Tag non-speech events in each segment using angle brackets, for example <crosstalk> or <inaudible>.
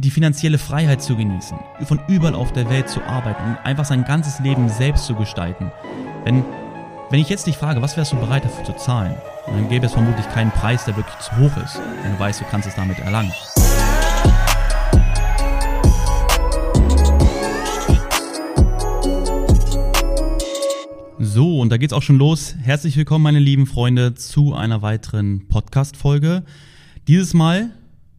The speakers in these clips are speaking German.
die finanzielle Freiheit zu genießen, von überall auf der Welt zu arbeiten und einfach sein ganzes Leben selbst zu gestalten. Wenn, wenn ich jetzt dich frage, was wärst du bereit dafür zu zahlen, dann gäbe es vermutlich keinen Preis, der wirklich zu hoch ist, wenn du weißt, du kannst es damit erlangen. So, und da geht's auch schon los. Herzlich willkommen, meine lieben Freunde, zu einer weiteren Podcast-Folge. Dieses Mal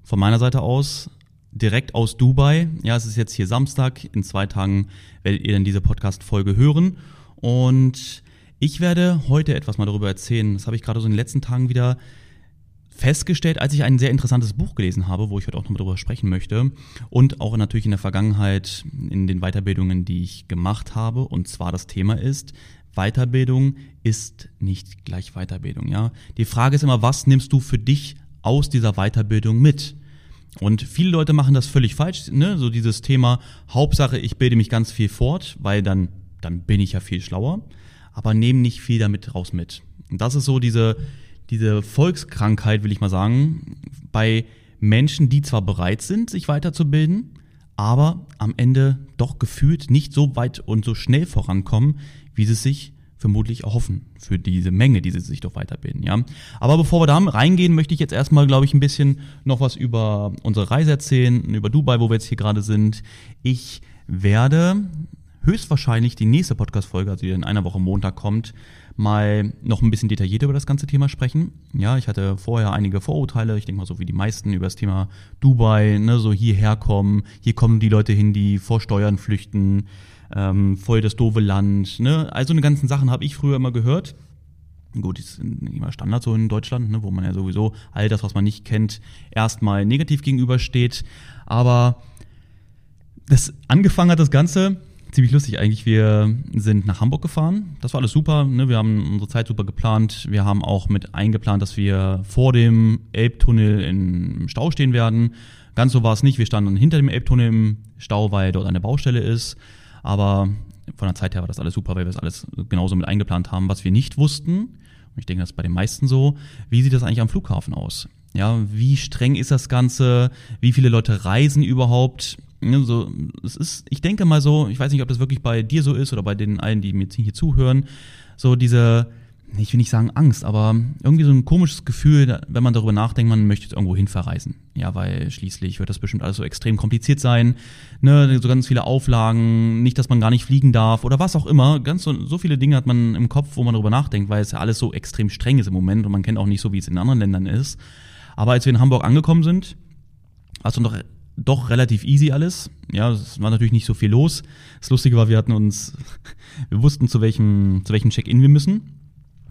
von meiner Seite aus direkt aus Dubai. Ja, es ist jetzt hier Samstag. In zwei Tagen werdet ihr dann diese Podcast-Folge hören. Und ich werde heute etwas mal darüber erzählen. Das habe ich gerade so in den letzten Tagen wieder festgestellt, als ich ein sehr interessantes Buch gelesen habe, wo ich heute auch nochmal darüber sprechen möchte. Und auch natürlich in der Vergangenheit in den Weiterbildungen, die ich gemacht habe. Und zwar das Thema ist, Weiterbildung ist nicht gleich Weiterbildung, ja. Die Frage ist immer, was nimmst du für dich aus dieser Weiterbildung mit? Und viele Leute machen das völlig falsch, ne? so dieses Thema, Hauptsache, ich bilde mich ganz viel fort, weil dann, dann bin ich ja viel schlauer, aber nehmen nicht viel damit raus mit. Und das ist so diese, diese Volkskrankheit, will ich mal sagen, bei Menschen, die zwar bereit sind, sich weiterzubilden, aber am Ende doch gefühlt nicht so weit und so schnell vorankommen, wie sie sich vermutlich erhoffen für diese Menge, die sie sich doch weiterbilden, ja. Aber bevor wir da reingehen, möchte ich jetzt erstmal, glaube ich, ein bisschen noch was über unsere Reise erzählen, über Dubai, wo wir jetzt hier gerade sind. Ich werde höchstwahrscheinlich die nächste Podcast-Folge, also die in einer Woche Montag kommt, mal noch ein bisschen detaillierter über das ganze Thema sprechen. Ja, ich hatte vorher einige Vorurteile, ich denke mal so wie die meisten über das Thema Dubai, ne, so hierher kommen, hier kommen die Leute hin, die vor Steuern flüchten, ähm, voll das doofe Land. Ne? Also eine ganzen Sachen habe ich früher immer gehört. Gut, das nicht immer Standard so in Deutschland, ne, wo man ja sowieso all das, was man nicht kennt, erstmal negativ gegenübersteht. Aber das angefangen hat das Ganze ziemlich lustig eigentlich. Wir sind nach Hamburg gefahren. Das war alles super. Ne? Wir haben unsere Zeit super geplant. Wir haben auch mit eingeplant, dass wir vor dem Elbtunnel im Stau stehen werden. Ganz so war es nicht. Wir standen hinter dem Elbtunnel im Stau, weil dort eine Baustelle ist. Aber von der Zeit her war das alles super, weil wir es alles genauso mit eingeplant haben. Was wir nicht wussten, und ich denke, das ist bei den meisten so, wie sieht das eigentlich am Flughafen aus? Ja, wie streng ist das Ganze? Wie viele Leute reisen überhaupt? So, es ist, ich denke mal so, ich weiß nicht, ob das wirklich bei dir so ist oder bei den allen, die mir hier zuhören, so diese, ich will nicht sagen Angst, aber irgendwie so ein komisches Gefühl, wenn man darüber nachdenkt, man möchte jetzt irgendwo hin verreisen. Ja, weil schließlich wird das bestimmt alles so extrem kompliziert sein. Ne, so ganz viele Auflagen, nicht, dass man gar nicht fliegen darf oder was auch immer. Ganz so, so viele Dinge hat man im Kopf, wo man darüber nachdenkt, weil es ja alles so extrem streng ist im Moment und man kennt auch nicht so, wie es in anderen Ländern ist. Aber als wir in Hamburg angekommen sind, also noch doch relativ easy alles. Ja, es war natürlich nicht so viel los. Das Lustige war, wir hatten uns, <laughs> wir wussten, zu welchem, zu welchem Check-in wir müssen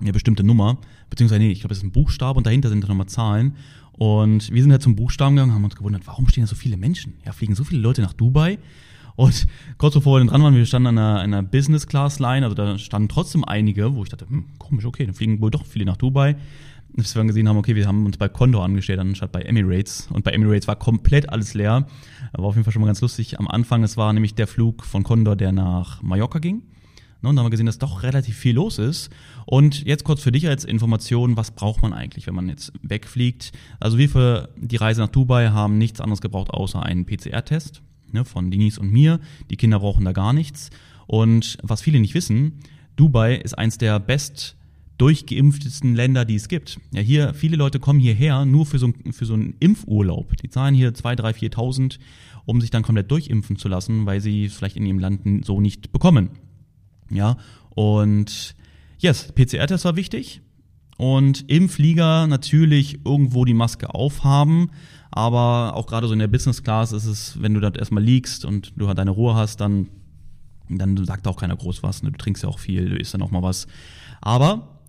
eine bestimmte Nummer, beziehungsweise nee, ich glaube, es ist ein Buchstabe und dahinter sind dann nochmal Zahlen. Und wir sind halt zum Buchstaben gegangen, haben uns gewundert, warum stehen da so viele Menschen? Ja, fliegen so viele Leute nach Dubai. Und <laughs> kurz bevor wir dran waren, wir standen an einer, einer Business-Class-Line, also da standen trotzdem einige, wo ich dachte, hm, komisch, okay, dann fliegen wohl doch viele nach Dubai. Bis wir dann gesehen haben, okay, wir haben uns bei Condor angestellt, anstatt bei Emirates. Und bei Emirates war komplett alles leer. War auf jeden Fall schon mal ganz lustig. Am Anfang, es war nämlich der Flug von Condor, der nach Mallorca ging. Ne, und da haben wir gesehen, dass doch relativ viel los ist. Und jetzt kurz für dich als Information, was braucht man eigentlich, wenn man jetzt wegfliegt? Also wir für die Reise nach Dubai haben nichts anderes gebraucht, außer einen PCR-Test ne, von Denise und mir. Die Kinder brauchen da gar nichts. Und was viele nicht wissen, Dubai ist eins der best durchgeimpftesten Länder, die es gibt. Ja, hier, viele Leute kommen hierher nur für so, für so einen Impfurlaub. Die zahlen hier 2, 3, 4.000, um sich dann komplett durchimpfen zu lassen, weil sie es vielleicht in ihrem Land so nicht bekommen. Ja, und yes, PCR-Test war wichtig. Und im Flieger natürlich irgendwo die Maske aufhaben. Aber auch gerade so in der Business Class ist es, wenn du dort erstmal liegst und du halt deine Ruhe hast, dann, dann sagt auch keiner groß was. Ne? Du trinkst ja auch viel, du isst dann auch mal was. Aber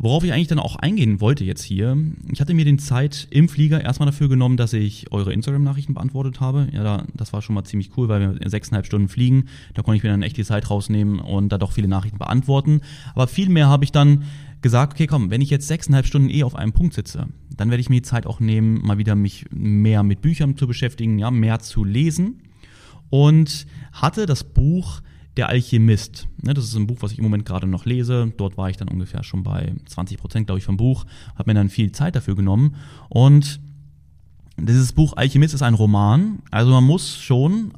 Worauf ich eigentlich dann auch eingehen wollte jetzt hier, ich hatte mir den Zeit im Flieger erstmal dafür genommen, dass ich eure Instagram-Nachrichten beantwortet habe. Ja, da, das war schon mal ziemlich cool, weil wir sechseinhalb Stunden fliegen. Da konnte ich mir dann echt die Zeit rausnehmen und da doch viele Nachrichten beantworten. Aber viel mehr habe ich dann gesagt, okay, komm, wenn ich jetzt sechseinhalb Stunden eh auf einem Punkt sitze, dann werde ich mir die Zeit auch nehmen, mal wieder mich mehr mit Büchern zu beschäftigen, ja, mehr zu lesen. Und hatte das Buch der Alchemist. Ne, das ist ein Buch, was ich im Moment gerade noch lese. Dort war ich dann ungefähr schon bei 20 Prozent, glaube ich, vom Buch. Habe mir dann viel Zeit dafür genommen. Und Dieses Buch Alchemist ist ein Roman, also man muss schon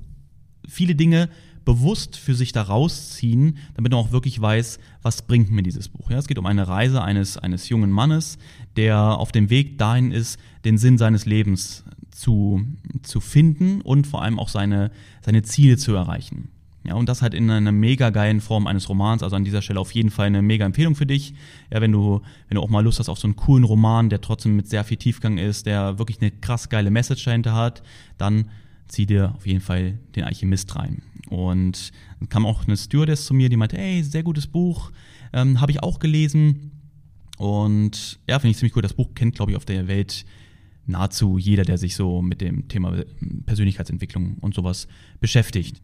viele Dinge bewusst für sich da rausziehen, damit man auch wirklich weiß, was bringt mir dieses Buch. Ja, es geht um eine Reise eines, eines jungen Mannes, der auf dem Weg dahin ist, den Sinn seines Lebens zu, zu finden und vor allem auch seine, seine Ziele zu erreichen. Ja, und das halt in einer mega geilen Form eines Romans. Also an dieser Stelle auf jeden Fall eine mega Empfehlung für dich. Ja, wenn du, wenn du auch mal Lust hast auf so einen coolen Roman, der trotzdem mit sehr viel Tiefgang ist, der wirklich eine krass geile Message dahinter hat, dann zieh dir auf jeden Fall den Alchemist rein. Und dann kam auch eine Stewardess zu mir, die meinte, hey, sehr gutes Buch, ähm, habe ich auch gelesen. Und ja, finde ich ziemlich cool. Das Buch kennt, glaube ich, auf der Welt nahezu jeder, der sich so mit dem Thema Persönlichkeitsentwicklung und sowas beschäftigt.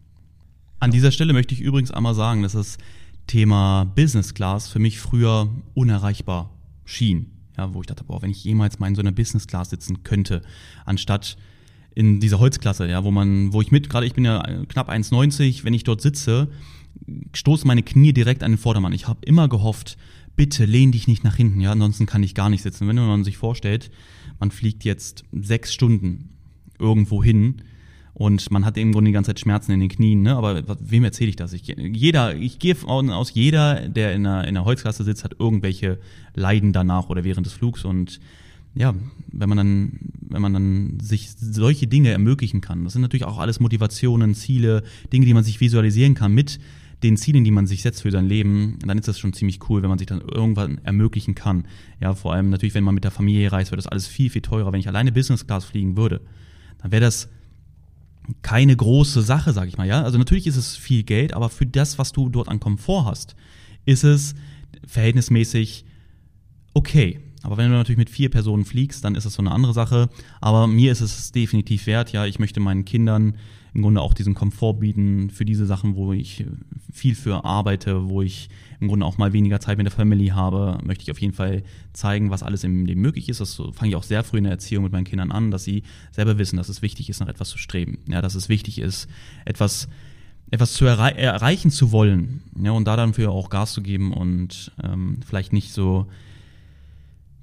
An dieser Stelle möchte ich übrigens einmal sagen, dass das Thema Business Class für mich früher unerreichbar schien. Ja, wo ich dachte, boah, wenn ich jemals mal in so einer Business Class sitzen könnte, anstatt in dieser Holzklasse, ja, wo man, wo ich mit, gerade ich bin ja knapp 1,90, wenn ich dort sitze, stoßen meine Knie direkt an den Vordermann. Ich habe immer gehofft, bitte lehn dich nicht nach hinten, ja, ansonsten kann ich gar nicht sitzen. Wenn man sich vorstellt, man fliegt jetzt sechs Stunden irgendwo hin und man hat im Grunde die ganze Zeit Schmerzen in den Knien, ne? aber wem erzähle ich das? Ich, jeder, ich gehe aus jeder, der in einer, in einer Holzklasse sitzt, hat irgendwelche Leiden danach oder während des Flugs und ja, wenn man dann, wenn man dann sich solche Dinge ermöglichen kann, das sind natürlich auch alles Motivationen, Ziele, Dinge, die man sich visualisieren kann mit den Zielen, die man sich setzt für sein Leben, dann ist das schon ziemlich cool, wenn man sich dann irgendwann ermöglichen kann. Ja, vor allem natürlich, wenn man mit der Familie reist, wird das alles viel, viel teurer. Wenn ich alleine Business Class fliegen würde, dann wäre das keine große Sache, sag ich mal, ja. Also natürlich ist es viel Geld, aber für das, was du dort an Komfort hast, ist es verhältnismäßig okay. Aber wenn du natürlich mit vier Personen fliegst, dann ist das so eine andere Sache. Aber mir ist es definitiv wert, ja. Ich möchte meinen Kindern im Grunde auch diesen Komfort bieten für diese Sachen, wo ich viel für arbeite, wo ich im Grunde auch mal weniger Zeit mit der Family habe, möchte ich auf jeden Fall zeigen, was alles im Leben möglich ist. Das fange ich auch sehr früh in der Erziehung mit meinen Kindern an, dass sie selber wissen, dass es wichtig ist, nach etwas zu streben. Ja, dass es wichtig ist, etwas etwas zu errei erreichen zu wollen, ja, und da dann für auch Gas zu geben und ähm, vielleicht nicht so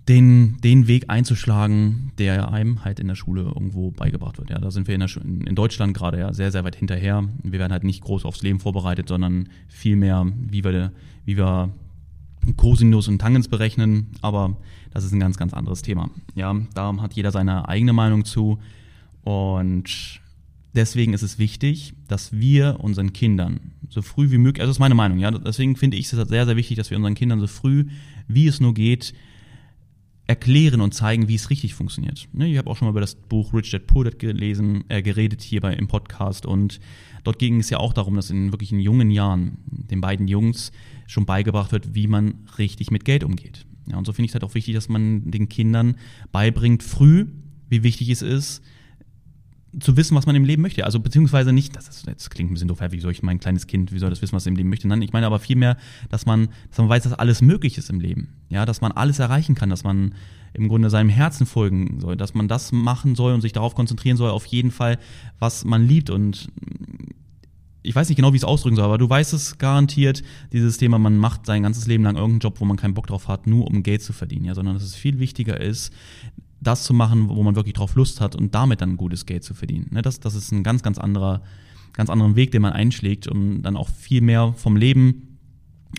den, den Weg einzuschlagen, der einem halt in der Schule irgendwo beigebracht wird. Ja, da sind wir in, der, in Deutschland gerade ja sehr, sehr weit hinterher. Wir werden halt nicht groß aufs Leben vorbereitet, sondern vielmehr, wie wir, wie wir Cosinus und Tangens berechnen. Aber das ist ein ganz, ganz anderes Thema. Ja, da hat jeder seine eigene Meinung zu. Und deswegen ist es wichtig, dass wir unseren Kindern so früh wie möglich, also das ist meine Meinung, ja, deswegen finde ich es sehr, sehr wichtig, dass wir unseren Kindern so früh, wie es nur geht, erklären und zeigen, wie es richtig funktioniert. Ne, ich habe auch schon mal über das Buch Rich Dad Poor Dad gelesen, äh, geredet hier bei, im Podcast und dort ging es ja auch darum, dass in wirklich in jungen Jahren den beiden Jungs schon beigebracht wird, wie man richtig mit Geld umgeht. Ja, und so finde ich es halt auch wichtig, dass man den Kindern beibringt, früh, wie wichtig es ist, zu wissen, was man im Leben möchte. Also beziehungsweise nicht, das, ist, das klingt ein bisschen doof, wie soll ich mein kleines Kind, wie soll das wissen, was es im Leben möchte? Nein, ich meine aber vielmehr, dass man, dass man weiß, dass alles möglich ist im Leben. Ja, dass man alles erreichen kann, dass man im Grunde seinem Herzen folgen soll, dass man das machen soll und sich darauf konzentrieren soll, auf jeden Fall, was man liebt. Und ich weiß nicht genau, wie ich es ausdrücken soll, aber du weißt es garantiert, dieses Thema, man macht sein ganzes Leben lang irgendeinen Job, wo man keinen Bock drauf hat, nur um Geld zu verdienen, ja, sondern dass es viel wichtiger ist, das zu machen, wo man wirklich drauf Lust hat und damit dann gutes Geld zu verdienen. Ne, das, das ist ein ganz, ganz anderer, ganz anderen Weg, den man einschlägt, um dann auch viel mehr vom Leben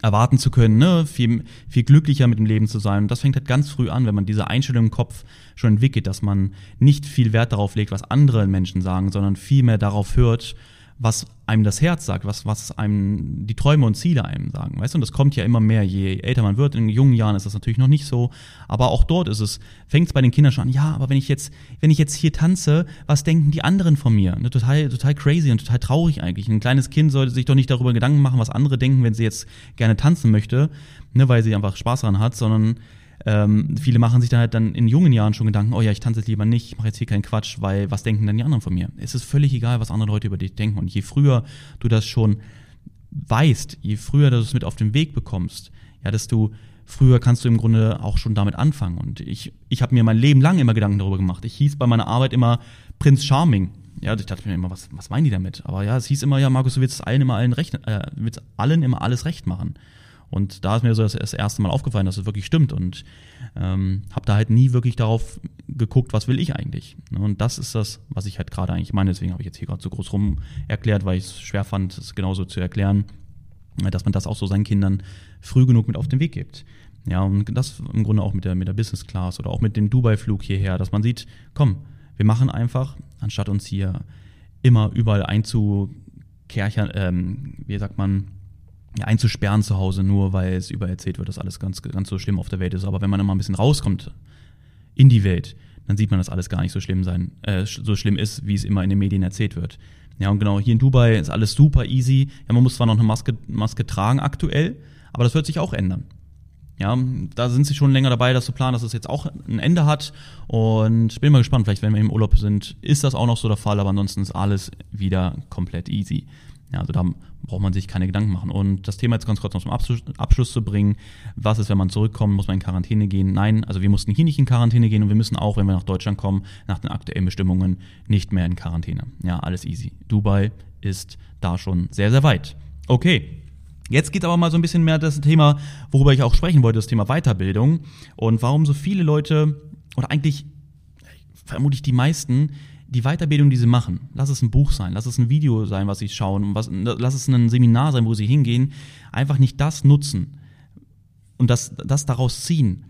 erwarten zu können, ne? viel, viel glücklicher mit dem Leben zu sein. Und das fängt halt ganz früh an, wenn man diese Einstellung im Kopf schon entwickelt, dass man nicht viel Wert darauf legt, was andere Menschen sagen, sondern viel mehr darauf hört, was einem das Herz sagt, was, was einem die Träume und Ziele einem sagen. Weißt du, und das kommt ja immer mehr, je älter man wird. In jungen Jahren ist das natürlich noch nicht so. Aber auch dort ist es, fängt es bei den Kindern schon an, ja, aber wenn ich jetzt, wenn ich jetzt hier tanze, was denken die anderen von mir? Ne, total, total crazy und total traurig eigentlich. Ein kleines Kind sollte sich doch nicht darüber Gedanken machen, was andere denken, wenn sie jetzt gerne tanzen möchte, ne, weil sie einfach Spaß daran hat, sondern ähm, viele machen sich dann halt dann in jungen Jahren schon Gedanken, oh ja, ich tanze jetzt lieber nicht, ich mache jetzt hier keinen Quatsch, weil was denken denn die anderen von mir? Es ist völlig egal, was andere Leute über dich denken. Und je früher du das schon weißt, je früher du es mit auf den Weg bekommst, ja, desto früher kannst du im Grunde auch schon damit anfangen. Und ich, ich habe mir mein Leben lang immer Gedanken darüber gemacht. Ich hieß bei meiner Arbeit immer Prinz Charming. Ja, ich dachte mir immer, was, was meinen die damit? Aber ja, es hieß immer, ja, Markus, du willst allen immer allen recht, äh, willst allen immer alles recht machen. Und da ist mir so das, erste Mal aufgefallen, dass es wirklich stimmt und ähm, habe da halt nie wirklich darauf geguckt, was will ich eigentlich. Ne? Und das ist das, was ich halt gerade eigentlich meine. Deswegen habe ich jetzt hier gerade so groß rum erklärt, weil ich es schwer fand, es genauso zu erklären, dass man das auch so seinen Kindern früh genug mit auf den Weg gibt. Ja, und das im Grunde auch mit der, mit der Business Class oder auch mit dem Dubai-Flug hierher, dass man sieht, komm, wir machen einfach, anstatt uns hier immer überall einzukerchern, ähm, wie sagt man, einzusperren zu Hause, nur weil es übererzählt wird, dass alles ganz, ganz so schlimm auf der Welt ist. Aber wenn man immer ein bisschen rauskommt in die Welt, dann sieht man, dass alles gar nicht so schlimm sein, äh, so schlimm ist, wie es immer in den Medien erzählt wird. Ja, und genau, hier in Dubai ist alles super easy. Ja, man muss zwar noch eine Maske, Maske tragen aktuell, aber das wird sich auch ändern. Ja, da sind sie schon länger dabei, das zu planen, dass es das jetzt auch ein Ende hat. Und bin mal gespannt, vielleicht, wenn wir im Urlaub sind, ist das auch noch so der Fall, aber ansonsten ist alles wieder komplett easy. Ja, also da braucht man sich keine Gedanken machen. Und das Thema jetzt ganz kurz noch zum Abschluss, zu bringen. Was ist, wenn man zurückkommt? Muss man in Quarantäne gehen? Nein, also wir mussten hier nicht in Quarantäne gehen und wir müssen auch, wenn wir nach Deutschland kommen, nach den aktuellen Bestimmungen nicht mehr in Quarantäne. Ja, alles easy. Dubai ist da schon sehr, sehr weit. Okay. Jetzt geht aber mal so ein bisschen mehr das Thema, worüber ich auch sprechen wollte, das Thema Weiterbildung und warum so viele Leute oder eigentlich vermutlich die meisten die Weiterbildung, die sie machen, lass es ein Buch sein, lass es ein Video sein, was sie schauen, was, lass es ein Seminar sein, wo sie hingehen, einfach nicht das nutzen und das, das daraus ziehen,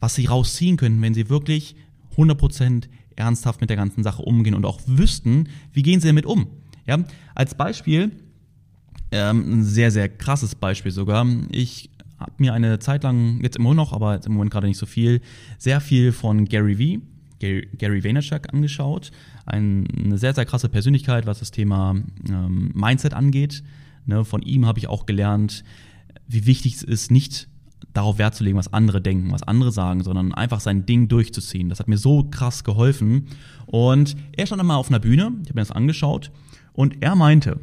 was sie rausziehen können, wenn sie wirklich 100% ernsthaft mit der ganzen Sache umgehen und auch wüssten, wie gehen sie damit um. Ja, als Beispiel, ähm, ein sehr, sehr krasses Beispiel sogar. Ich habe mir eine Zeit lang, jetzt immer noch, aber jetzt im Moment gerade nicht so viel, sehr viel von Gary Vee, Gary, Gary Vaynerchuk angeschaut. Ein, eine sehr, sehr krasse Persönlichkeit, was das Thema ähm, Mindset angeht. Ne, von ihm habe ich auch gelernt, wie wichtig es ist, nicht darauf Wert zu legen, was andere denken, was andere sagen, sondern einfach sein Ding durchzuziehen. Das hat mir so krass geholfen. Und er stand einmal auf einer Bühne, ich habe mir das angeschaut, und er meinte,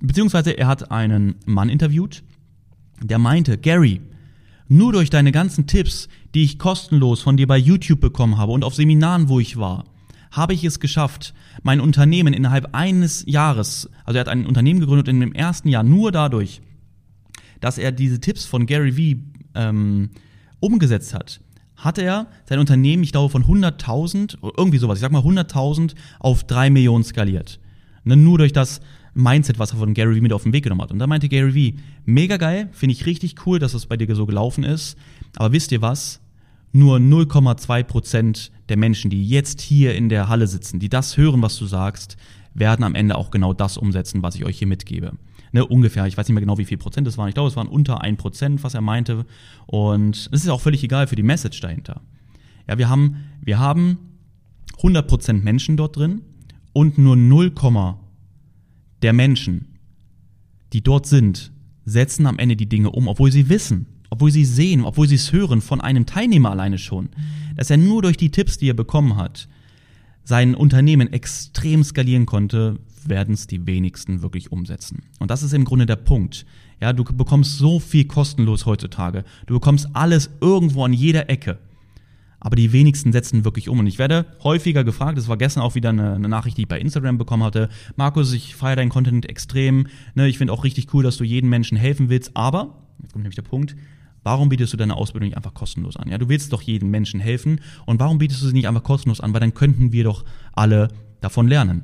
beziehungsweise er hat einen Mann interviewt, der meinte, Gary, nur durch deine ganzen Tipps, die ich kostenlos von dir bei YouTube bekommen habe und auf Seminaren, wo ich war, habe ich es geschafft, mein Unternehmen innerhalb eines Jahres, also er hat ein Unternehmen gegründet in dem ersten Jahr nur dadurch, dass er diese Tipps von Gary Vee ähm, umgesetzt hat, hat er sein Unternehmen, ich glaube, von 100.000, irgendwie sowas, ich sag mal 100.000 auf 3 Millionen skaliert. Ne, nur durch das Mindset, was er von Gary Vee mit auf den Weg genommen hat. Und da meinte Gary Vee, mega geil, finde ich richtig cool, dass das bei dir so gelaufen ist. Aber wisst ihr was? Nur 0,2 Prozent der Menschen, die jetzt hier in der Halle sitzen, die das hören, was du sagst, werden am Ende auch genau das umsetzen, was ich euch hier mitgebe. Ne, ungefähr, ich weiß nicht mehr genau, wie viel Prozent es waren. Ich glaube, es waren unter ein Prozent, was er meinte. Und es ist auch völlig egal für die Message dahinter. Ja, wir haben, wir haben 100 Prozent Menschen dort drin und nur 0, der Menschen, die dort sind, setzen am Ende die Dinge um, obwohl sie wissen, obwohl sie sehen, obwohl sie es hören von einem Teilnehmer alleine schon, dass er nur durch die Tipps, die er bekommen hat, sein Unternehmen extrem skalieren konnte, werden es die wenigsten wirklich umsetzen. Und das ist im Grunde der Punkt. Ja, du bekommst so viel kostenlos heutzutage. Du bekommst alles irgendwo an jeder Ecke aber die wenigsten setzen wirklich um. Und ich werde häufiger gefragt, das war gestern auch wieder eine, eine Nachricht, die ich bei Instagram bekommen hatte, Markus, ich feiere deinen Content extrem, ne, ich finde auch richtig cool, dass du jedem Menschen helfen willst, aber, jetzt kommt nämlich der Punkt, warum bietest du deine Ausbildung nicht einfach kostenlos an? Ja, du willst doch jedem Menschen helfen und warum bietest du sie nicht einfach kostenlos an? Weil dann könnten wir doch alle davon lernen.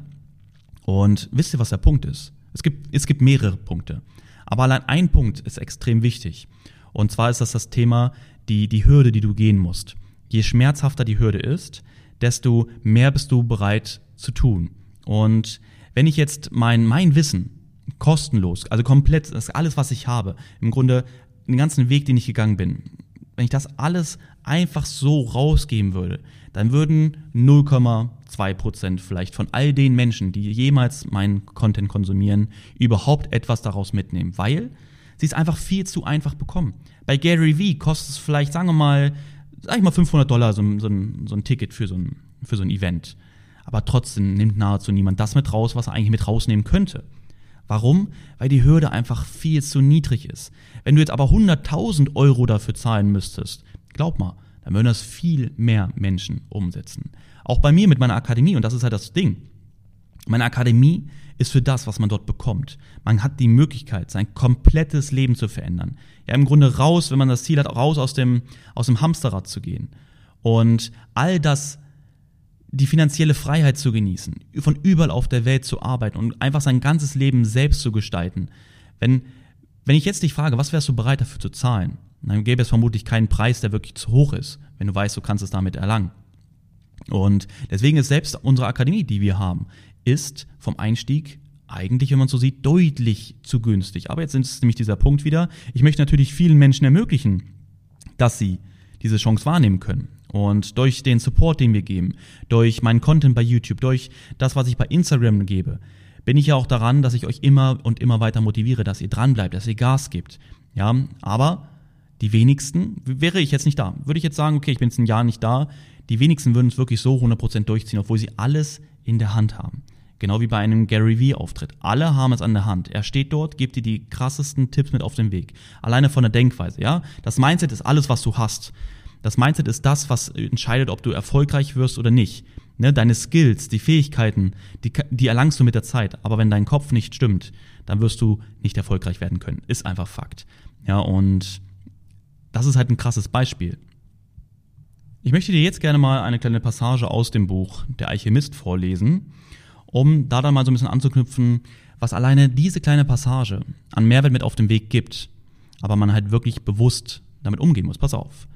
Und wisst ihr, was der Punkt ist? Es gibt, es gibt mehrere Punkte. Aber allein ein Punkt ist extrem wichtig. Und zwar ist das das Thema, die, die Hürde, die du gehen musst je schmerzhafter die Hürde ist, desto mehr bist du bereit zu tun. Und wenn ich jetzt mein, mein Wissen kostenlos, also komplett, das ist alles, was ich habe, im Grunde den ganzen Weg, den ich gegangen bin, wenn ich das alles einfach so rausgeben würde, dann würden 0,2 Prozent vielleicht von all den Menschen, die jemals meinen Content konsumieren, überhaupt etwas daraus mitnehmen, weil sie es einfach viel zu einfach bekommen. Bei Gary Vee kostet es vielleicht, sagen wir mal, sag ich mal 500 Dollar so, so, ein, so ein Ticket für so ein, für so ein Event. Aber trotzdem nimmt nahezu niemand das mit raus, was er eigentlich mit rausnehmen könnte. Warum? Weil die Hürde einfach viel zu niedrig ist. Wenn du jetzt aber 100.000 Euro dafür zahlen müsstest, glaub mal, dann würden das viel mehr Menschen umsetzen. Auch bei mir mit meiner Akademie, und das ist halt das Ding. Meine Akademie ist für das, was man dort bekommt. Man hat die Möglichkeit, sein komplettes Leben zu verändern. Ja, im Grunde raus, wenn man das Ziel hat, raus aus dem, aus dem Hamsterrad zu gehen. Und all das, die finanzielle Freiheit zu genießen, von überall auf der Welt zu arbeiten und einfach sein ganzes Leben selbst zu gestalten. Wenn, wenn ich jetzt dich frage, was wärst du bereit dafür zu zahlen? Dann gäbe es vermutlich keinen Preis, der wirklich zu hoch ist, wenn du weißt, du kannst es damit erlangen. Und deswegen ist selbst unsere Akademie, die wir haben, ist vom Einstieg eigentlich, wenn man so sieht, deutlich zu günstig. Aber jetzt ist nämlich dieser Punkt wieder. Ich möchte natürlich vielen Menschen ermöglichen, dass sie diese Chance wahrnehmen können. Und durch den Support, den wir geben, durch meinen Content bei YouTube, durch das, was ich bei Instagram gebe, bin ich ja auch daran, dass ich euch immer und immer weiter motiviere, dass ihr dranbleibt, dass ihr Gas gibt. Ja, aber die wenigsten, wäre ich jetzt nicht da, würde ich jetzt sagen, okay, ich bin jetzt ein Jahr nicht da, die wenigsten würden es wirklich so 100% durchziehen, obwohl sie alles in der Hand haben. Genau wie bei einem Gary Vee-Auftritt. Alle haben es an der Hand. Er steht dort, gibt dir die krassesten Tipps mit auf den Weg. Alleine von der Denkweise, ja. Das Mindset ist alles, was du hast. Das Mindset ist das, was entscheidet, ob du erfolgreich wirst oder nicht. Ne, deine Skills, die Fähigkeiten, die, die erlangst du mit der Zeit. Aber wenn dein Kopf nicht stimmt, dann wirst du nicht erfolgreich werden können. Ist einfach Fakt. Ja, und das ist halt ein krasses Beispiel. Ich möchte dir jetzt gerne mal eine kleine Passage aus dem Buch Der Alchemist vorlesen um da dann mal so ein bisschen anzuknüpfen, was alleine diese kleine Passage an Mehrwert mit auf den Weg gibt, aber man halt wirklich bewusst damit umgehen muss. Pass auf.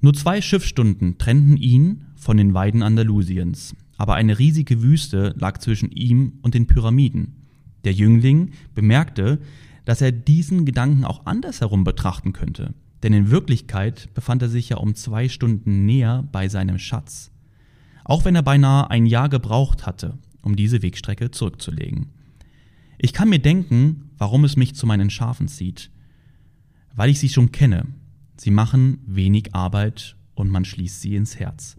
Nur zwei Schiffsstunden trennten ihn von den Weiden Andalusiens, aber eine riesige Wüste lag zwischen ihm und den Pyramiden. Der Jüngling bemerkte, dass er diesen Gedanken auch andersherum betrachten könnte, denn in Wirklichkeit befand er sich ja um zwei Stunden näher bei seinem Schatz. Auch wenn er beinahe ein Jahr gebraucht hatte, um diese Wegstrecke zurückzulegen. Ich kann mir denken, warum es mich zu meinen Schafen zieht. Weil ich sie schon kenne. Sie machen wenig Arbeit und man schließt sie ins Herz.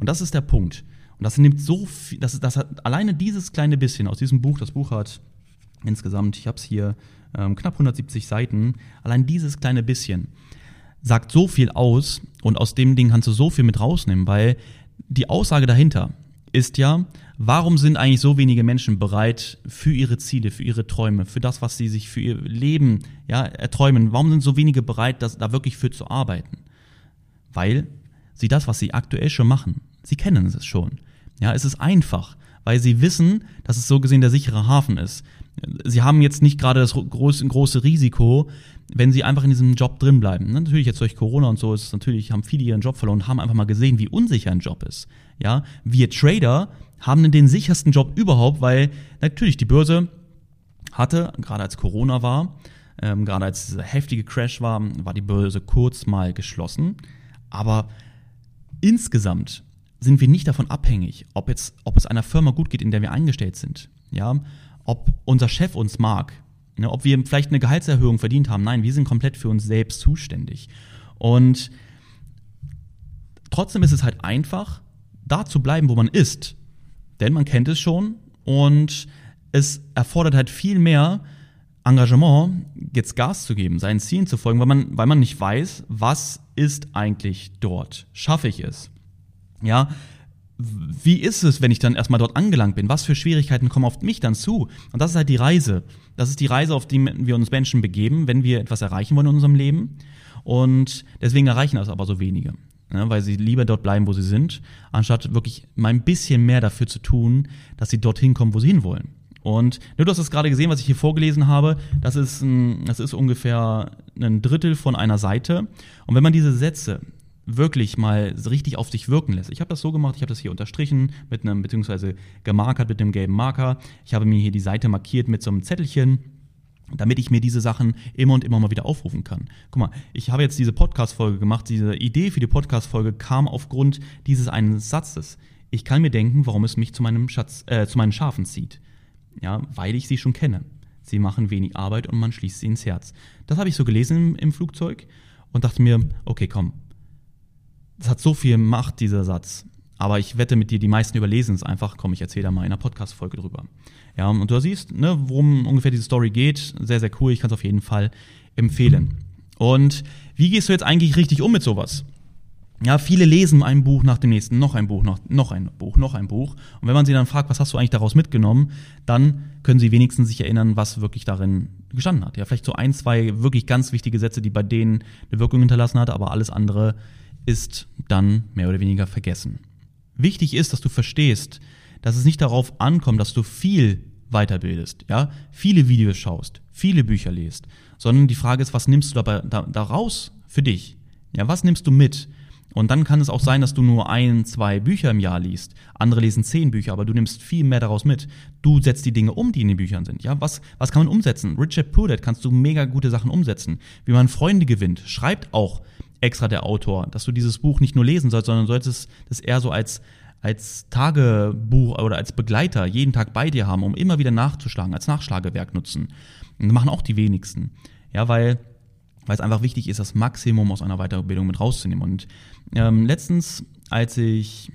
Und das ist der Punkt. Und das nimmt so viel, das, das hat alleine dieses kleine bisschen aus diesem Buch, das Buch hat insgesamt, ich habe es hier ähm, knapp 170 Seiten, allein dieses kleine bisschen sagt so viel aus und aus dem Ding kannst du so viel mit rausnehmen, weil die Aussage dahinter ist ja, warum sind eigentlich so wenige Menschen bereit für ihre Ziele, für ihre Träume, für das, was sie sich für ihr Leben ja, erträumen? Warum sind so wenige bereit, das, da wirklich für zu arbeiten? Weil sie das, was sie aktuell schon machen, sie kennen es schon. Ja, es ist einfach, weil sie wissen, dass es so gesehen der sichere Hafen ist. Sie haben jetzt nicht gerade das große, große Risiko, wenn sie einfach in diesem Job drin bleiben. Natürlich jetzt durch Corona und so ist es natürlich, haben viele ihren Job verloren und haben einfach mal gesehen, wie unsicher ein Job ist. Ja, wir Trader haben den sichersten Job überhaupt, weil natürlich die Börse hatte, gerade als Corona war, ähm, gerade als dieser heftige Crash war, war die Börse kurz mal geschlossen. Aber insgesamt sind wir nicht davon abhängig, ob, jetzt, ob es einer Firma gut geht, in der wir eingestellt sind. Ja, ob unser Chef uns mag, ne, ob wir vielleicht eine Gehaltserhöhung verdient haben. Nein, wir sind komplett für uns selbst zuständig. Und trotzdem ist es halt einfach, da zu bleiben, wo man ist. Denn man kennt es schon und es erfordert halt viel mehr Engagement, jetzt Gas zu geben, seinen Zielen zu folgen, weil man, weil man nicht weiß, was ist eigentlich dort. Schaffe ich es? Ja, wie ist es, wenn ich dann erstmal dort angelangt bin? Was für Schwierigkeiten kommen auf mich dann zu? Und das ist halt die Reise. Das ist die Reise, auf die wir uns Menschen begeben, wenn wir etwas erreichen wollen in unserem Leben. Und deswegen erreichen das aber so wenige. Ne, weil sie lieber dort bleiben, wo sie sind, anstatt wirklich mal ein bisschen mehr dafür zu tun, dass sie dorthin kommen, wo sie hinwollen. Und ne, du hast es gerade gesehen, was ich hier vorgelesen habe. Das ist, ein, das ist ungefähr ein Drittel von einer Seite. Und wenn man diese Sätze wirklich mal richtig auf sich wirken lässt. Ich habe das so gemacht, ich habe das hier unterstrichen mit einem, beziehungsweise gemarkert mit dem gelben Marker. Ich habe mir hier die Seite markiert mit so einem Zettelchen, damit ich mir diese Sachen immer und immer mal wieder aufrufen kann. Guck mal, ich habe jetzt diese Podcast-Folge gemacht. Diese Idee für die Podcast-Folge kam aufgrund dieses einen Satzes. Ich kann mir denken, warum es mich zu meinem Schatz, äh, zu meinen Schafen zieht. Ja, weil ich sie schon kenne. Sie machen wenig Arbeit und man schließt sie ins Herz. Das habe ich so gelesen im, im Flugzeug und dachte mir, okay, komm, das hat so viel Macht, dieser Satz. Aber ich wette mit dir, die meisten überlesen es einfach. Komm, ich erzähle da mal in einer Podcast-Folge drüber. Ja, und du siehst, ne, worum ungefähr diese Story geht. Sehr, sehr cool. Ich kann es auf jeden Fall empfehlen. Und wie gehst du jetzt eigentlich richtig um mit sowas? Ja, viele lesen ein Buch nach dem nächsten, noch ein Buch, noch, noch ein Buch, noch ein Buch. Und wenn man sie dann fragt, was hast du eigentlich daraus mitgenommen, dann können sie wenigstens sich erinnern, was wirklich darin gestanden hat. Ja, vielleicht so ein, zwei wirklich ganz wichtige Sätze, die bei denen eine Wirkung hinterlassen hat, aber alles andere ist dann mehr oder weniger vergessen. Wichtig ist, dass du verstehst, dass es nicht darauf ankommt, dass du viel weiterbildest, ja, viele Videos schaust, viele Bücher liest, sondern die Frage ist, was nimmst du dabei da, daraus für dich? Ja, was nimmst du mit? Und dann kann es auch sein, dass du nur ein, zwei Bücher im Jahr liest. Andere lesen zehn Bücher, aber du nimmst viel mehr daraus mit. Du setzt die Dinge um, die in den Büchern sind. Ja, was, was kann man umsetzen? Richard Pudet kannst du mega gute Sachen umsetzen. Wie man Freunde gewinnt, schreibt auch extra der Autor, dass du dieses Buch nicht nur lesen sollst, sondern solltest es eher so als als Tagebuch oder als Begleiter jeden Tag bei dir haben, um immer wieder nachzuschlagen, als Nachschlagewerk nutzen. Und das machen auch die wenigsten. Ja, weil weil es einfach wichtig ist, das Maximum aus einer Weiterbildung mit rauszunehmen. Und ähm, letztens, als ich,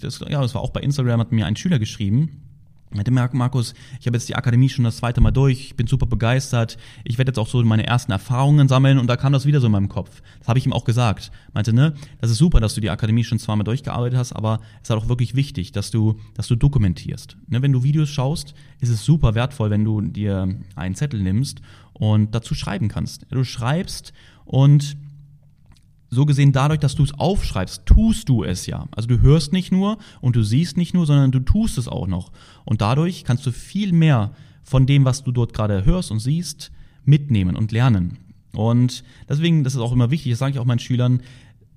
das, ja, das war auch bei Instagram, hat mir ein Schüler geschrieben, hatte Markus, ich habe jetzt die Akademie schon das zweite Mal durch, ich bin super begeistert, ich werde jetzt auch so meine ersten Erfahrungen sammeln und da kam das wieder so in meinem Kopf. Das habe ich ihm auch gesagt. Meinte, ne, das ist super, dass du die Akademie schon zweimal durchgearbeitet hast, aber es ist halt auch wirklich wichtig, dass du, dass du dokumentierst. Ne, wenn du Videos schaust, ist es super wertvoll, wenn du dir einen Zettel nimmst und dazu schreiben kannst. Du schreibst und so gesehen dadurch, dass du es aufschreibst, tust du es ja. Also du hörst nicht nur und du siehst nicht nur, sondern du tust es auch noch. Und dadurch kannst du viel mehr von dem, was du dort gerade hörst und siehst, mitnehmen und lernen. Und deswegen, das ist auch immer wichtig, das sage ich auch meinen Schülern,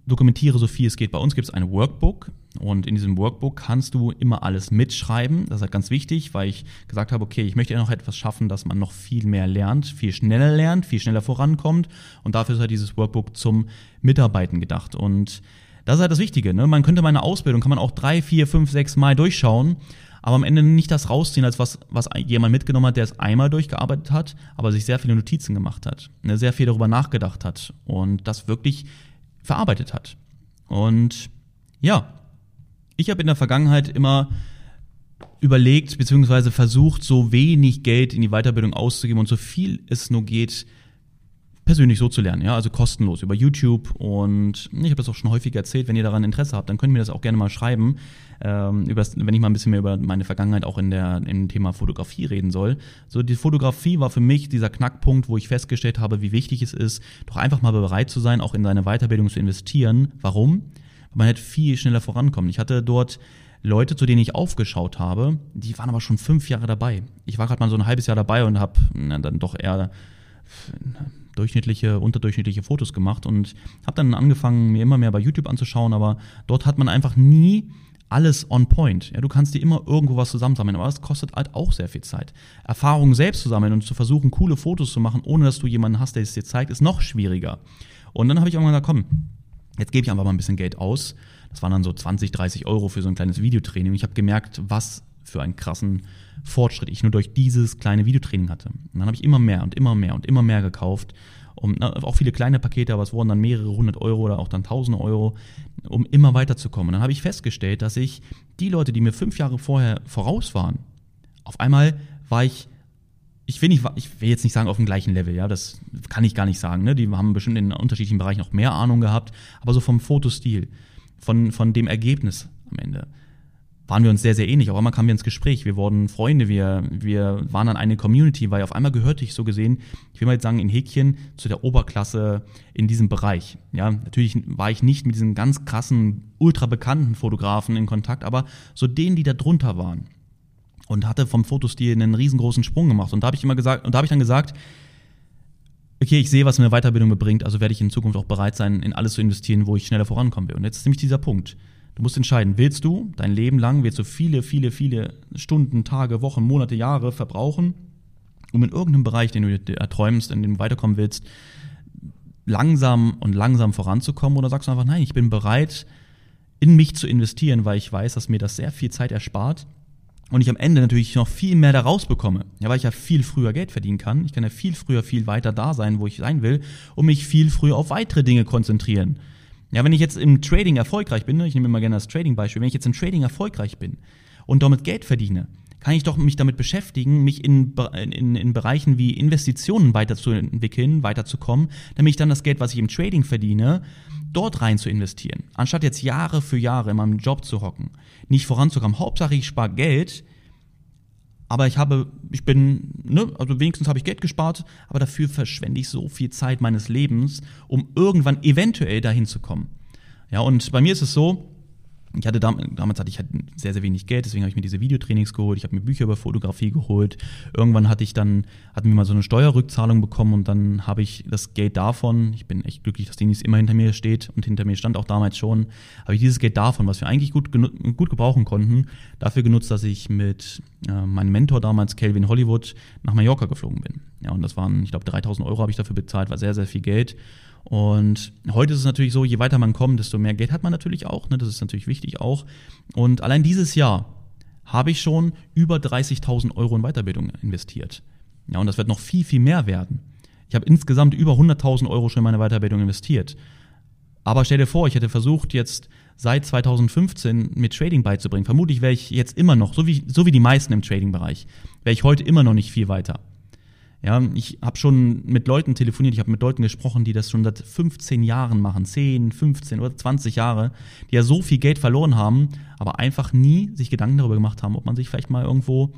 dokumentiere so viel es geht. Bei uns gibt es ein Workbook und in diesem Workbook kannst du immer alles mitschreiben. Das ist halt ganz wichtig, weil ich gesagt habe, okay, ich möchte ja noch etwas schaffen, dass man noch viel mehr lernt, viel schneller lernt, viel schneller vorankommt und dafür ist halt dieses Workbook zum Mitarbeiten gedacht und das ist halt das Wichtige. Ne? Man könnte meine Ausbildung, kann man auch drei, vier, fünf, sechs Mal durchschauen, aber am Ende nicht das rausziehen, als was, was jemand mitgenommen hat, der es einmal durchgearbeitet hat, aber sich sehr viele Notizen gemacht hat, ne? sehr viel darüber nachgedacht hat und das wirklich verarbeitet hat. Und ja, ich habe in der Vergangenheit immer überlegt bzw. versucht, so wenig Geld in die Weiterbildung auszugeben und so viel es nur geht, persönlich so zu lernen, ja, also kostenlos über YouTube und ich habe das auch schon häufig erzählt, wenn ihr daran Interesse habt, dann könnt ihr mir das auch gerne mal schreiben, ähm, übers, wenn ich mal ein bisschen mehr über meine Vergangenheit auch in der im Thema Fotografie reden soll. So die Fotografie war für mich dieser Knackpunkt, wo ich festgestellt habe, wie wichtig es ist, doch einfach mal bereit zu sein, auch in seine Weiterbildung zu investieren. Warum? Weil man halt viel schneller vorankommt. Ich hatte dort Leute, zu denen ich aufgeschaut habe, die waren aber schon fünf Jahre dabei. Ich war gerade mal so ein halbes Jahr dabei und habe dann doch eher durchschnittliche, unterdurchschnittliche Fotos gemacht und habe dann angefangen, mir immer mehr bei YouTube anzuschauen, aber dort hat man einfach nie alles on point. Ja, du kannst dir immer irgendwo was zusammensammeln, aber das kostet halt auch sehr viel Zeit. Erfahrungen selbst zu sammeln und zu versuchen, coole Fotos zu machen, ohne dass du jemanden hast, der es dir zeigt, ist noch schwieriger. Und dann habe ich irgendwann gesagt, komm, jetzt gebe ich einfach mal ein bisschen Geld aus. Das waren dann so 20, 30 Euro für so ein kleines Videotraining. Ich habe gemerkt, was für einen krassen Fortschritt ich nur durch dieses kleine Videotraining hatte. Und dann habe ich immer mehr und immer mehr und immer mehr gekauft. Um, auch viele kleine Pakete, aber es wurden dann mehrere hundert Euro oder auch dann tausende Euro, um immer weiterzukommen. Und dann habe ich festgestellt, dass ich die Leute, die mir fünf Jahre vorher voraus waren, auf einmal war ich ich will, nicht, ich will jetzt nicht sagen auf dem gleichen Level, ja, das kann ich gar nicht sagen. Ne? Die haben bestimmt in unterschiedlichen Bereichen noch mehr Ahnung gehabt, aber so vom Fotostil, von, von dem Ergebnis am Ende waren wir uns sehr, sehr ähnlich. Auf einmal kamen wir ins Gespräch, wir wurden Freunde, wir, wir waren dann eine Community, weil auf einmal gehörte ich so gesehen, ich will mal jetzt sagen, in Häkchen zu der Oberklasse in diesem Bereich. Ja, natürlich war ich nicht mit diesen ganz krassen, ultra bekannten Fotografen in Kontakt, aber so denen, die da drunter waren. Und hatte vom Fotostil einen riesengroßen Sprung gemacht. Und da habe ich immer gesagt, und da habe ich dann gesagt, okay, ich sehe, was mir Weiterbildung bringt, also werde ich in Zukunft auch bereit sein, in alles zu investieren, wo ich schneller vorankommen will. Und jetzt ist nämlich dieser Punkt. Du musst entscheiden, willst du dein Leben lang, willst du viele, viele, viele Stunden, Tage, Wochen, Monate, Jahre verbrauchen, um in irgendeinem Bereich, den du erträumst, in dem du weiterkommen willst, langsam und langsam voranzukommen? Oder sagst du einfach, nein, ich bin bereit, in mich zu investieren, weil ich weiß, dass mir das sehr viel Zeit erspart und ich am Ende natürlich noch viel mehr daraus bekomme. Ja, weil ich ja viel früher Geld verdienen kann. Ich kann ja viel früher viel weiter da sein, wo ich sein will und mich viel früher auf weitere Dinge konzentrieren. Ja, wenn ich jetzt im Trading erfolgreich bin, ne, ich nehme immer gerne das Trading-Beispiel, wenn ich jetzt im Trading erfolgreich bin und damit Geld verdiene, kann ich doch mich damit beschäftigen, mich in, in, in Bereichen wie Investitionen weiterzuentwickeln, weiterzukommen, damit ich dann das Geld, was ich im Trading verdiene, dort rein zu investieren, anstatt jetzt Jahre für Jahre in meinem Job zu hocken, nicht voranzukommen. Hauptsache ich spare Geld, aber ich habe, ich bin, ne, also wenigstens habe ich Geld gespart, aber dafür verschwende ich so viel Zeit meines Lebens, um irgendwann eventuell dahin zu kommen. Ja, und bei mir ist es so, ich hatte damals, damals hatte ich halt sehr, sehr wenig Geld, deswegen habe ich mir diese Videotrainings geholt, ich habe mir Bücher über Fotografie geholt. Irgendwann hatte ich dann, hatten wir mal so eine Steuerrückzahlung bekommen und dann habe ich das Geld davon, ich bin echt glücklich, dass Denis immer hinter mir steht und hinter mir stand auch damals schon, habe ich dieses Geld davon, was wir eigentlich gut, gut gebrauchen konnten, dafür genutzt, dass ich mit äh, meinem Mentor damals, Calvin Hollywood, nach Mallorca geflogen bin. Ja, und das waren, ich glaube, 3000 Euro habe ich dafür bezahlt, war sehr, sehr viel Geld. Und heute ist es natürlich so, je weiter man kommt, desto mehr Geld hat man natürlich auch. Ne? Das ist natürlich wichtig auch. Und allein dieses Jahr habe ich schon über 30.000 Euro in Weiterbildung investiert. Ja, und das wird noch viel, viel mehr werden. Ich habe insgesamt über 100.000 Euro schon in meine Weiterbildung investiert. Aber stell dir vor, ich hätte versucht, jetzt seit 2015 mit Trading beizubringen. Vermutlich wäre ich jetzt immer noch, so wie, so wie die meisten im Trading-Bereich, wäre ich heute immer noch nicht viel weiter. Ja, ich habe schon mit Leuten telefoniert, ich habe mit Leuten gesprochen, die das schon seit 15 Jahren machen, 10, 15 oder 20 Jahre, die ja so viel Geld verloren haben, aber einfach nie sich Gedanken darüber gemacht haben, ob man sich vielleicht mal irgendwo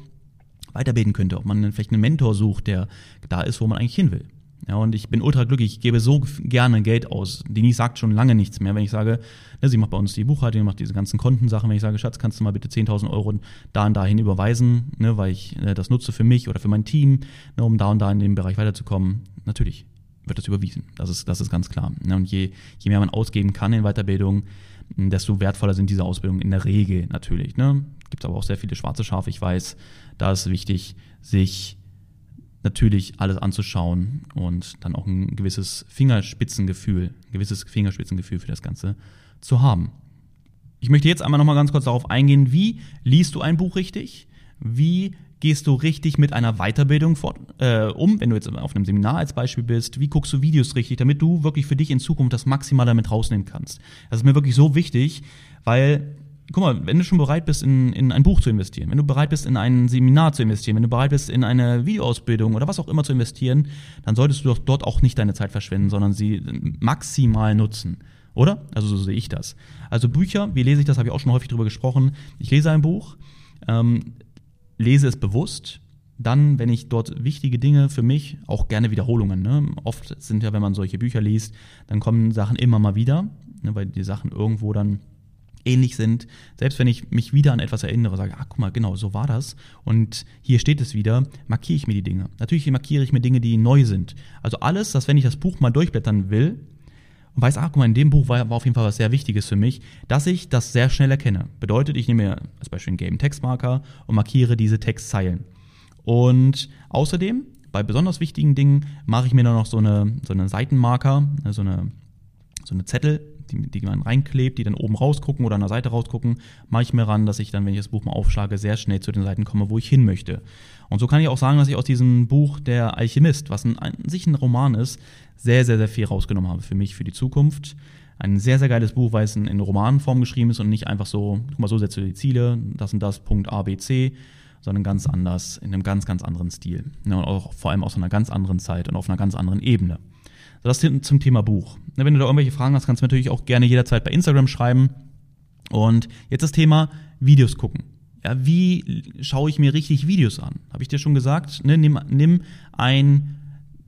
weiterbilden könnte, ob man vielleicht einen Mentor sucht, der da ist, wo man eigentlich hin will. Ja, und ich bin ultra glücklich, ich gebe so gerne Geld aus. Denise sagt schon lange nichts mehr, wenn ich sage, ne, sie macht bei uns die Buchhaltung, macht diese ganzen Kontensachen, wenn ich sage, Schatz, kannst du mal bitte 10.000 Euro da und dahin überweisen, ne, weil ich äh, das nutze für mich oder für mein Team, ne, um da und da in dem Bereich weiterzukommen. Natürlich wird das überwiesen. Das ist, das ist ganz klar. Ne, und je, je mehr man ausgeben kann in Weiterbildung, desto wertvoller sind diese Ausbildungen in der Regel natürlich. Ne? Gibt aber auch sehr viele schwarze Schafe, ich weiß. Da ist wichtig, sich natürlich alles anzuschauen und dann auch ein gewisses Fingerspitzengefühl, ein gewisses Fingerspitzengefühl für das Ganze zu haben. Ich möchte jetzt einmal nochmal ganz kurz darauf eingehen, wie liest du ein Buch richtig? Wie gehst du richtig mit einer Weiterbildung fort, äh, um, wenn du jetzt auf einem Seminar als Beispiel bist? Wie guckst du Videos richtig, damit du wirklich für dich in Zukunft das Maximale damit rausnehmen kannst? Das ist mir wirklich so wichtig, weil guck mal, wenn du schon bereit bist, in, in ein Buch zu investieren, wenn du bereit bist, in ein Seminar zu investieren, wenn du bereit bist, in eine Videoausbildung oder was auch immer zu investieren, dann solltest du doch dort auch nicht deine Zeit verschwenden, sondern sie maximal nutzen. Oder? Also so sehe ich das. Also Bücher, wie lese ich das, habe ich auch schon häufig drüber gesprochen. Ich lese ein Buch, ähm, lese es bewusst, dann, wenn ich dort wichtige Dinge für mich, auch gerne Wiederholungen, ne? oft sind ja, wenn man solche Bücher liest, dann kommen Sachen immer mal wieder, ne? weil die Sachen irgendwo dann ähnlich sind. Selbst wenn ich mich wieder an etwas erinnere, sage, ach guck mal, genau, so war das und hier steht es wieder, markiere ich mir die Dinge. Natürlich markiere ich mir Dinge, die neu sind. Also alles, dass wenn ich das Buch mal durchblättern will und weiß, ach guck mal, in dem Buch war, war auf jeden Fall was sehr Wichtiges für mich, dass ich das sehr schnell erkenne. Bedeutet, ich nehme mir als Beispiel einen Game Textmarker und markiere diese Textzeilen. Und außerdem, bei besonders wichtigen Dingen, mache ich mir dann noch so eine, so eine Seitenmarker, so eine, so eine Zettel die, die man reinklebt, die dann oben rausgucken oder an der Seite rausgucken, mache ich mir ran, dass ich dann, wenn ich das Buch mal aufschlage, sehr schnell zu den Seiten komme, wo ich hin möchte. Und so kann ich auch sagen, dass ich aus diesem Buch Der Alchemist, was an sich ein Roman ist, sehr, sehr, sehr viel rausgenommen habe für mich, für die Zukunft. Ein sehr, sehr geiles Buch, weil es in, Romanform geschrieben ist und nicht einfach so, guck mal, so setzt du die Ziele, das und das, Punkt A, B, C, sondern ganz anders, in einem ganz, ganz anderen Stil. Ja, und auch vor allem aus einer ganz anderen Zeit und auf einer ganz anderen Ebene. Das zum Thema Buch. Wenn du da irgendwelche Fragen hast, kannst du natürlich auch gerne jederzeit bei Instagram schreiben. Und jetzt das Thema Videos gucken. Ja, wie schaue ich mir richtig Videos an? Habe ich dir schon gesagt? Ne, nimm, nimm ein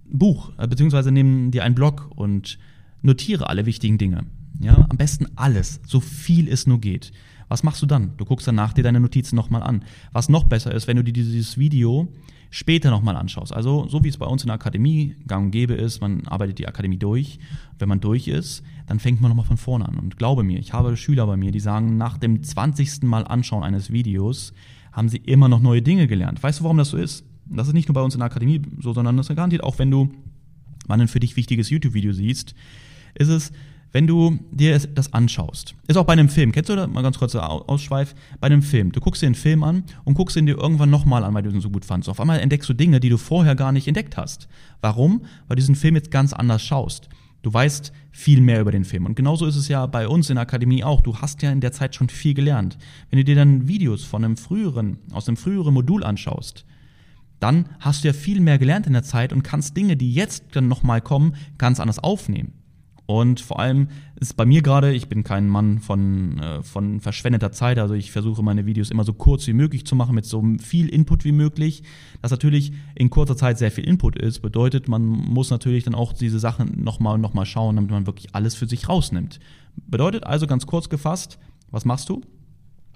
Buch, äh, beziehungsweise nimm dir einen Blog und notiere alle wichtigen Dinge. Ja, am besten alles, so viel es nur geht. Was machst du dann? Du guckst danach dir deine Notizen nochmal an. Was noch besser ist, wenn du dir dieses Video später nochmal anschaust. Also so wie es bei uns in der Akademie gang und gäbe ist, man arbeitet die Akademie durch. Wenn man durch ist, dann fängt man nochmal von vorne an. Und glaube mir, ich habe Schüler bei mir, die sagen, nach dem 20. Mal Anschauen eines Videos haben sie immer noch neue Dinge gelernt. Weißt du, warum das so ist? Das ist nicht nur bei uns in der Akademie so, sondern das ist garantiert auch, wenn du mal ein für dich wichtiges YouTube-Video siehst, ist es, wenn du dir das anschaust, ist auch bei einem Film, kennst du das? Mal ganz kurzer Ausschweif. Bei einem Film, du guckst dir einen Film an und guckst ihn dir irgendwann nochmal an, weil du ihn so gut fandst. Auf einmal entdeckst du Dinge, die du vorher gar nicht entdeckt hast. Warum? Weil du diesen Film jetzt ganz anders schaust. Du weißt viel mehr über den Film. Und genauso ist es ja bei uns in der Akademie auch. Du hast ja in der Zeit schon viel gelernt. Wenn du dir dann Videos von einem früheren, aus einem früheren Modul anschaust, dann hast du ja viel mehr gelernt in der Zeit und kannst Dinge, die jetzt dann nochmal kommen, ganz anders aufnehmen. Und vor allem ist bei mir gerade, ich bin kein Mann von, äh, von verschwendeter Zeit, also ich versuche meine Videos immer so kurz wie möglich zu machen, mit so viel Input wie möglich. Das natürlich in kurzer Zeit sehr viel Input ist, bedeutet, man muss natürlich dann auch diese Sachen nochmal und nochmal schauen, damit man wirklich alles für sich rausnimmt. Bedeutet also ganz kurz gefasst, was machst du?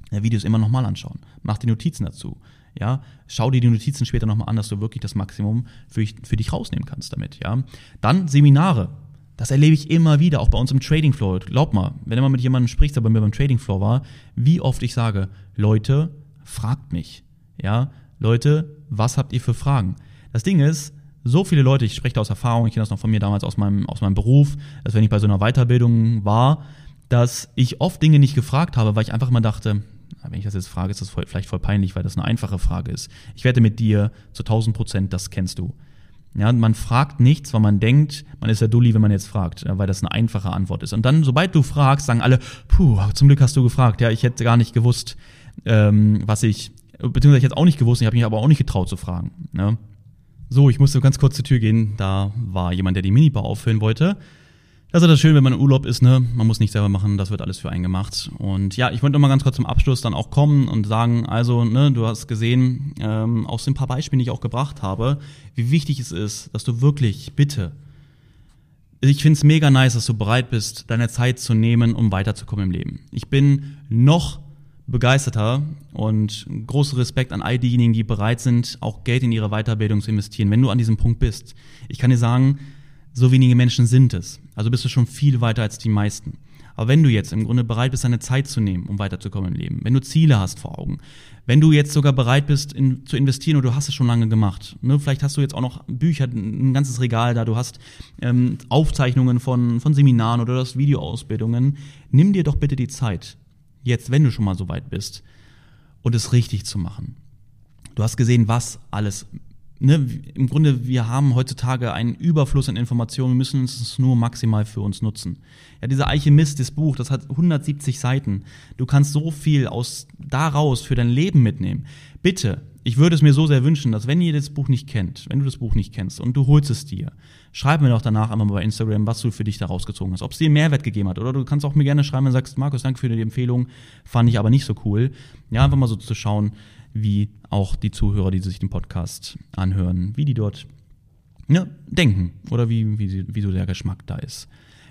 Ja, Videos immer nochmal anschauen. Mach die Notizen dazu. Ja, schau dir die Notizen später nochmal an, dass du wirklich das Maximum für, für dich rausnehmen kannst damit. Ja, dann Seminare. Das erlebe ich immer wieder, auch bei uns im Trading Floor. Glaub mal, wenn du mit jemandem sprichst, der bei mir beim Trading Floor war, wie oft ich sage, Leute, fragt mich. Ja, Leute, was habt ihr für Fragen? Das Ding ist, so viele Leute, ich spreche da aus Erfahrung, ich kenne das noch von mir damals aus meinem, aus meinem Beruf, dass wenn ich bei so einer Weiterbildung war, dass ich oft Dinge nicht gefragt habe, weil ich einfach immer dachte, wenn ich das jetzt frage, ist das voll, vielleicht voll peinlich, weil das eine einfache Frage ist. Ich wette mit dir zu 1000 Prozent, das kennst du. Ja, man fragt nichts, weil man denkt, man ist ja dulli, wenn man jetzt fragt, weil das eine einfache Antwort ist. Und dann, sobald du fragst, sagen alle, puh, zum Glück hast du gefragt. Ja, ich hätte gar nicht gewusst, ähm, was ich, beziehungsweise ich hätte auch nicht gewusst, ich habe mich aber auch nicht getraut zu fragen. Ne? So, ich musste ganz kurz zur Tür gehen. Da war jemand, der die Minibar auffüllen wollte. Das ist das schön, wenn man im Urlaub ist, ne? Man muss nicht selber machen, das wird alles für einen gemacht. Und ja, ich wollte noch mal ganz kurz zum Abschluss dann auch kommen und sagen, also, ne, du hast gesehen, ähm, aus den paar Beispielen, die ich auch gebracht habe, wie wichtig es ist, dass du wirklich, bitte, ich finde es mega nice, dass du bereit bist, deine Zeit zu nehmen, um weiterzukommen im Leben. Ich bin noch begeisterter und großer Respekt an all diejenigen, die bereit sind, auch Geld in ihre Weiterbildung zu investieren, wenn du an diesem Punkt bist. Ich kann dir sagen, so wenige Menschen sind es. Also bist du schon viel weiter als die meisten. Aber wenn du jetzt im Grunde bereit bist, deine Zeit zu nehmen, um weiterzukommen im Leben, wenn du Ziele hast vor Augen, wenn du jetzt sogar bereit bist in, zu investieren und du hast es schon lange gemacht, ne? vielleicht hast du jetzt auch noch Bücher, ein ganzes Regal da, du hast ähm, Aufzeichnungen von, von Seminaren oder du hast Videoausbildungen, nimm dir doch bitte die Zeit, jetzt, wenn du schon mal so weit bist, und es richtig zu machen. Du hast gesehen, was alles ne, im Grunde, wir haben heutzutage einen Überfluss an Informationen, wir müssen es nur maximal für uns nutzen. Ja, dieser Alchemist, das Buch, das hat 170 Seiten. Du kannst so viel aus daraus für dein Leben mitnehmen. Bitte, ich würde es mir so sehr wünschen, dass wenn ihr das Buch nicht kennt, wenn du das Buch nicht kennst und du holst es dir, schreib mir doch danach einmal bei Instagram, was du für dich da rausgezogen hast. Ob es dir Mehrwert gegeben hat. Oder du kannst auch mir gerne schreiben und sagst, Markus, danke für die Empfehlung, fand ich aber nicht so cool. Ja, einfach mal so zu schauen, wie auch die Zuhörer, die sich den Podcast anhören, wie die dort ja, denken oder wie, wie, wie so der Geschmack da ist.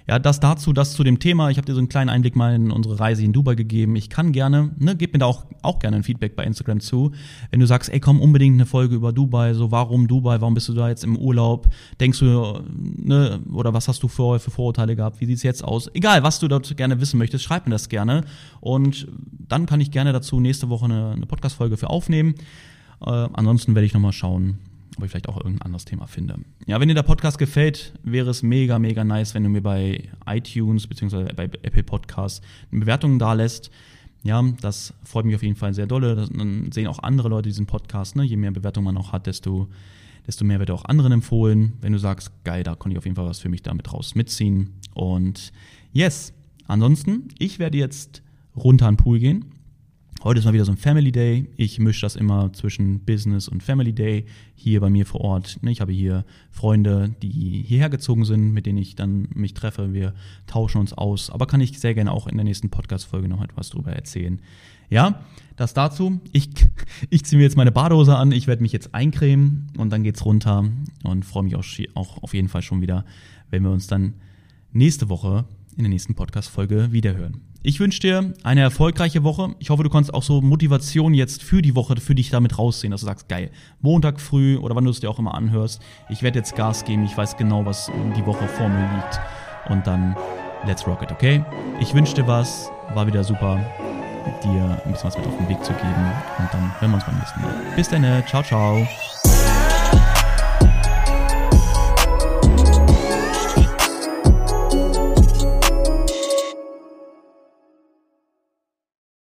Ja, das dazu, das zu dem Thema. Ich habe dir so einen kleinen Einblick mal in unsere Reise in Dubai gegeben. Ich kann gerne, ne, gib mir da auch, auch gerne ein Feedback bei Instagram zu. Wenn du sagst, ey, komm unbedingt eine Folge über Dubai, so warum Dubai, warum bist du da jetzt im Urlaub? Denkst du, ne, oder was hast du für, für Vorurteile gehabt? Wie sieht's jetzt aus? Egal, was du dort gerne wissen möchtest, schreib mir das gerne. Und dann kann ich gerne dazu nächste Woche eine, eine Podcast-Folge für aufnehmen. Äh, ansonsten werde ich nochmal schauen, ob ich vielleicht auch irgendein anderes Thema finde. Ja, wenn dir der Podcast gefällt, wäre es mega, mega nice, wenn du mir bei iTunes bzw. bei Apple Podcasts eine Bewertung da lässt. Ja, das freut mich auf jeden Fall sehr dolle. Dann sehen auch andere Leute diesen Podcast. Ne? Je mehr Bewertungen man auch hat, desto, desto mehr wird er auch anderen empfohlen. Wenn du sagst, geil, da konnte ich auf jeden Fall was für mich damit raus mitziehen. Und yes, ansonsten, ich werde jetzt runter an den Pool gehen Heute ist mal wieder so ein Family Day. Ich mische das immer zwischen Business und Family Day hier bei mir vor Ort. Ich habe hier Freunde, die hierher gezogen sind, mit denen ich dann mich treffe. Wir tauschen uns aus. Aber kann ich sehr gerne auch in der nächsten Podcast-Folge noch etwas drüber erzählen. Ja, das dazu. Ich, <laughs> ich ziehe mir jetzt meine Badehose an. Ich werde mich jetzt eincremen und dann geht's runter und freue mich auch, auch auf jeden Fall schon wieder, wenn wir uns dann nächste Woche in der nächsten Podcast-Folge wiederhören. Ich wünsche dir eine erfolgreiche Woche. Ich hoffe, du kannst auch so Motivation jetzt für die Woche für dich damit rausziehen, dass du sagst, geil, Montag früh oder wann du es dir auch immer anhörst, ich werde jetzt Gas geben, ich weiß genau, was die Woche vor mir liegt. Und dann let's rock it, okay? Ich wünsche dir was, war wieder super, dir ein bisschen was mit auf den Weg zu geben. Und dann hören wir uns beim nächsten Mal. Bis dann, ciao, ciao.